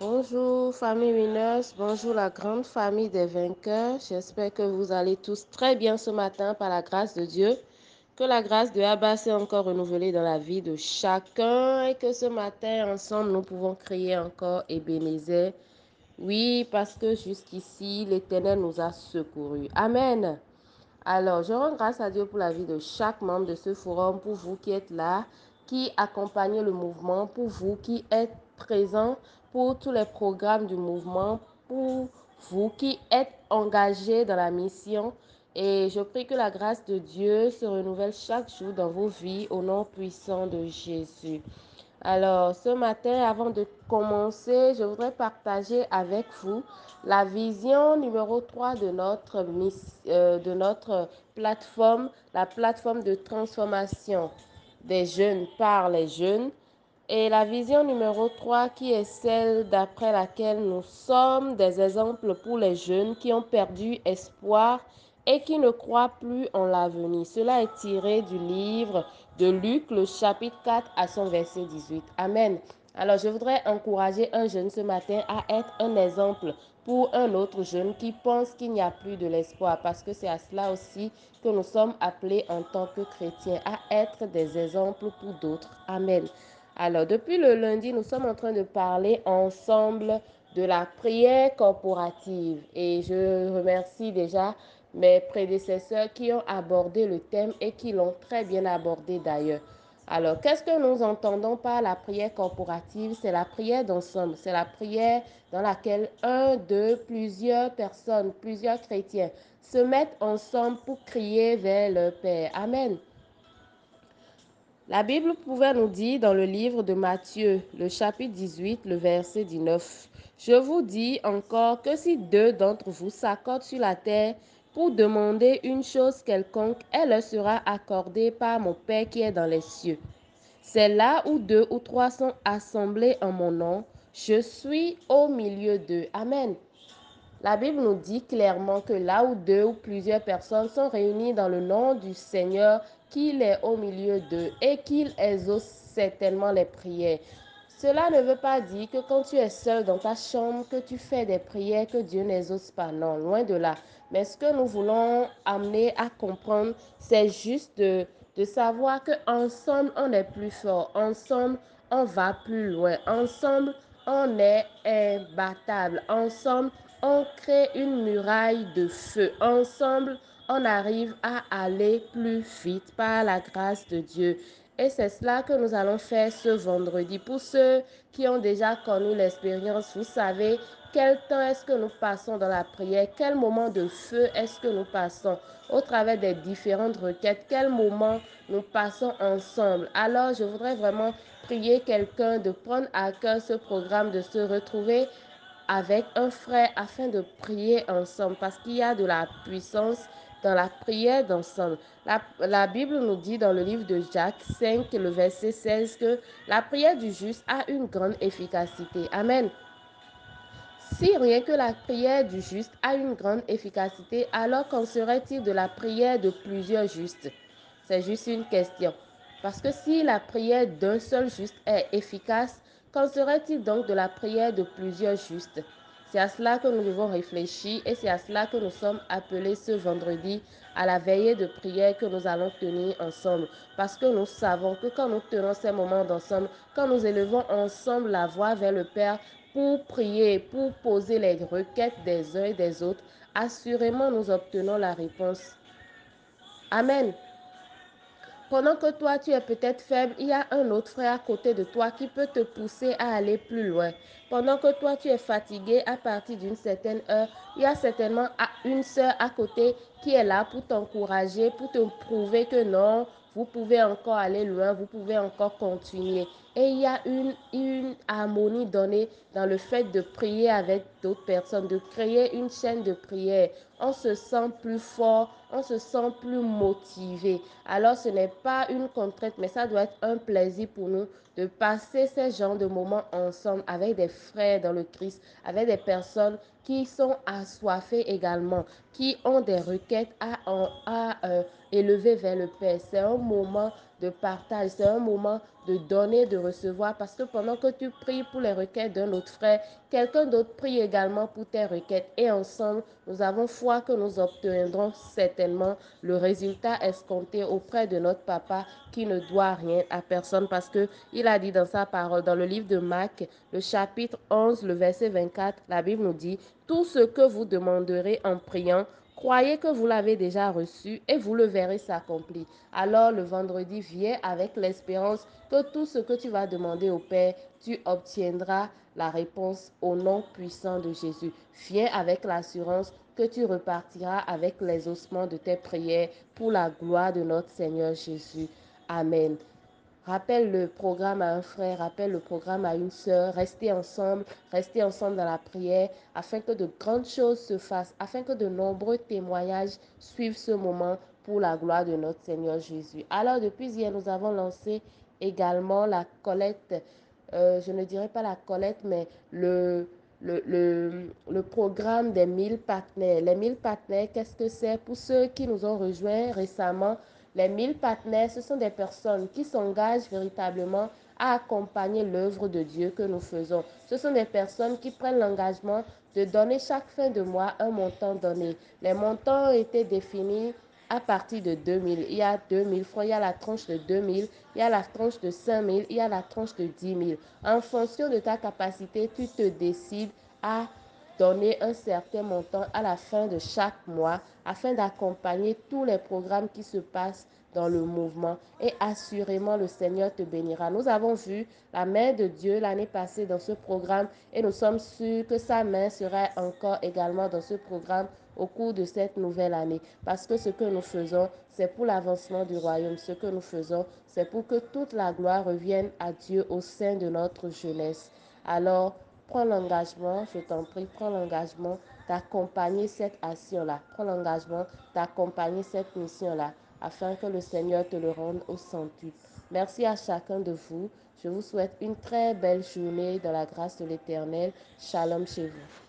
Bonjour famille Winners, bonjour la grande famille des vainqueurs. J'espère que vous allez tous très bien ce matin par la grâce de Dieu. Que la grâce de Abba s'est encore renouvelée dans la vie de chacun et que ce matin ensemble nous pouvons crier encore Ebenezer. Oui, parce que jusqu'ici l'Éternel nous a secourus. Amen. Alors, je rends grâce à Dieu pour la vie de chaque membre de ce forum, pour vous qui êtes là, qui accompagnez le mouvement, pour vous qui êtes présents pour tous les programmes du mouvement, pour vous qui êtes engagés dans la mission. Et je prie que la grâce de Dieu se renouvelle chaque jour dans vos vies au nom puissant de Jésus. Alors, ce matin, avant de commencer, je voudrais partager avec vous la vision numéro 3 de notre, euh, de notre plateforme, la plateforme de transformation des jeunes par les jeunes. Et la vision numéro 3 qui est celle d'après laquelle nous sommes des exemples pour les jeunes qui ont perdu espoir et qui ne croient plus en l'avenir. Cela est tiré du livre de Luc, le chapitre 4 à son verset 18. Amen. Alors je voudrais encourager un jeune ce matin à être un exemple pour un autre jeune qui pense qu'il n'y a plus de l'espoir, parce que c'est à cela aussi que nous sommes appelés en tant que chrétiens, à être des exemples pour d'autres. Amen. Alors depuis le lundi, nous sommes en train de parler ensemble de la prière corporative et je remercie déjà mes prédécesseurs qui ont abordé le thème et qui l'ont très bien abordé d'ailleurs. Alors, qu'est-ce que nous entendons par la prière corporative? C'est la prière d'ensemble, c'est la prière dans laquelle un, deux, plusieurs personnes, plusieurs chrétiens se mettent ensemble pour crier vers leur Père. Amen. La Bible pouvait nous dire dans le livre de Matthieu, le chapitre 18, le verset 19, Je vous dis encore que si deux d'entre vous s'accordent sur la terre pour demander une chose quelconque, elle leur sera accordée par mon Père qui est dans les cieux. C'est là où deux ou trois sont assemblés en mon nom, je suis au milieu d'eux. Amen. La Bible nous dit clairement que là où deux ou plusieurs personnes sont réunies dans le nom du Seigneur, qu'il est au milieu d'eux et qu'il exauce certainement les prières. Cela ne veut pas dire que quand tu es seul dans ta chambre, que tu fais des prières que Dieu n'exauce pas. Non, loin de là. Mais ce que nous voulons amener à comprendre, c'est juste de, de savoir qu'ensemble, on est plus fort. Ensemble, on va plus loin. Ensemble, on est imbattable. Ensemble, on crée une muraille de feu. Ensemble, on arrive à aller plus vite par la grâce de Dieu. Et c'est cela que nous allons faire ce vendredi. Pour ceux qui ont déjà connu l'expérience, vous savez quel temps est-ce que nous passons dans la prière, quel moment de feu est-ce que nous passons au travers des différentes requêtes, quel moment nous passons ensemble? Alors, je voudrais vraiment prier quelqu'un de prendre à cœur ce programme, de se retrouver avec un frère afin de prier ensemble parce qu'il y a de la puissance dans la prière d'ensemble. La, Bible nous dit dans le livre de Jacques 5, le verset 16, que la prière du juste a une grande efficacité. Amen. Si rien que la prière du juste a une grande efficacité, alors qu'en serait-il de la prière de plusieurs justes? C'est juste une question. Parce que si la prière d'un seul juste est efficace, qu'en serait-il donc de la prière de plusieurs justes? C'est à cela que nous devons réfléchir et c'est à cela que nous sommes appelés ce vendredi à la veillée de prière que nous allons tenir ensemble. Parce que nous savons que quand nous tenons ces moments d'ensemble, quand nous élevons ensemble la voix vers le Père pour prier, pour poser les requêtes des uns et des autres, assurément nous obtenons la réponse. Amen. Pendant que toi, tu es peut-être faible, il y a un autre frère à côté de toi qui peut te pousser à aller plus loin. Pendant que toi, tu es fatigué à partir d'une certaine heure, il y a certainement une sœur à côté qui est là pour t'encourager, pour te prouver que non, vous pouvez encore aller loin, vous pouvez encore continuer. Et il y a une, une harmonie donnée dans le fait de prier avec d'autres personnes, de créer une chaîne de prière. On se sent plus fort, on se sent plus motivé. Alors ce n'est pas une contrainte, mais ça doit être un plaisir pour nous de passer ces genres de moments ensemble avec des frères dans le Christ, avec des personnes qui sont assoiffées également, qui ont des requêtes à, à euh, élever vers le Père. C'est un moment de partage, c'est un moment de donner, de recevoir, parce que pendant que tu pries pour les requêtes d'un autre frère, quelqu'un d'autre prie également pour tes requêtes. Et ensemble, nous avons foi que nous obtiendrons certainement le résultat escompté auprès de notre papa qui ne doit rien à personne, parce que il a dit dans sa parole, dans le livre de Marc, le chapitre 11, le verset 24, la Bible nous dit, tout ce que vous demanderez en priant, Croyez que vous l'avez déjà reçu et vous le verrez s'accomplir. Alors le vendredi, viens avec l'espérance que tout ce que tu vas demander au Père, tu obtiendras la réponse au nom puissant de Jésus. Viens avec l'assurance que tu repartiras avec les ossements de tes prières pour la gloire de notre Seigneur Jésus. Amen. Rappelle le programme à un frère, rappelle le programme à une sœur. Restez ensemble, restez ensemble dans la prière afin que de grandes choses se fassent, afin que de nombreux témoignages suivent ce moment pour la gloire de notre Seigneur Jésus. Alors, depuis hier, nous avons lancé également la collecte, euh, je ne dirais pas la collecte, mais le, le, programme des 1000 partenaires. Les 1000 partenaires, qu'est-ce que c'est? Pour ceux qui nous ont rejoints récemment, les 1000 partenaires, ce sont des personnes qui s'engagent véritablement à accompagner l'œuvre de Dieu que nous faisons. Ce sont des personnes qui prennent l'engagement de donner chaque fin de mois un montant donné. Les montants ont été définis à partir de 2000. Il y a 2000 francs, il y a la tranche de 2000, il y a la tranche de 5000, il y a la tranche de 10 000. En fonction de ta capacité, tu te décides à donner un certain montant à la fin de chaque mois afin d'accompagner tous les programmes qui se passent dans le mouvement et assurément le Seigneur te bénira. Nous avons vu la main de Dieu l'année passée dans ce programme et nous sommes sûrs que sa main sera encore également dans ce programme au cours de cette nouvelle année. Parce que ce que nous faisons, c'est pour l'avancement du royaume. Ce que nous faisons, c'est pour que toute la gloire revienne à Dieu au sein de notre jeunesse. Alors, prends l'engagement, je t'en prie, prends l'engagement d'accompagner cette action-là. Prends l'engagement d'accompagner cette mission-là afin que le Seigneur te le rende au centuple. Merci à chacun de vous. Je vous souhaite une très belle journée dans la grâce de l'Éternel. Shalom chez vous.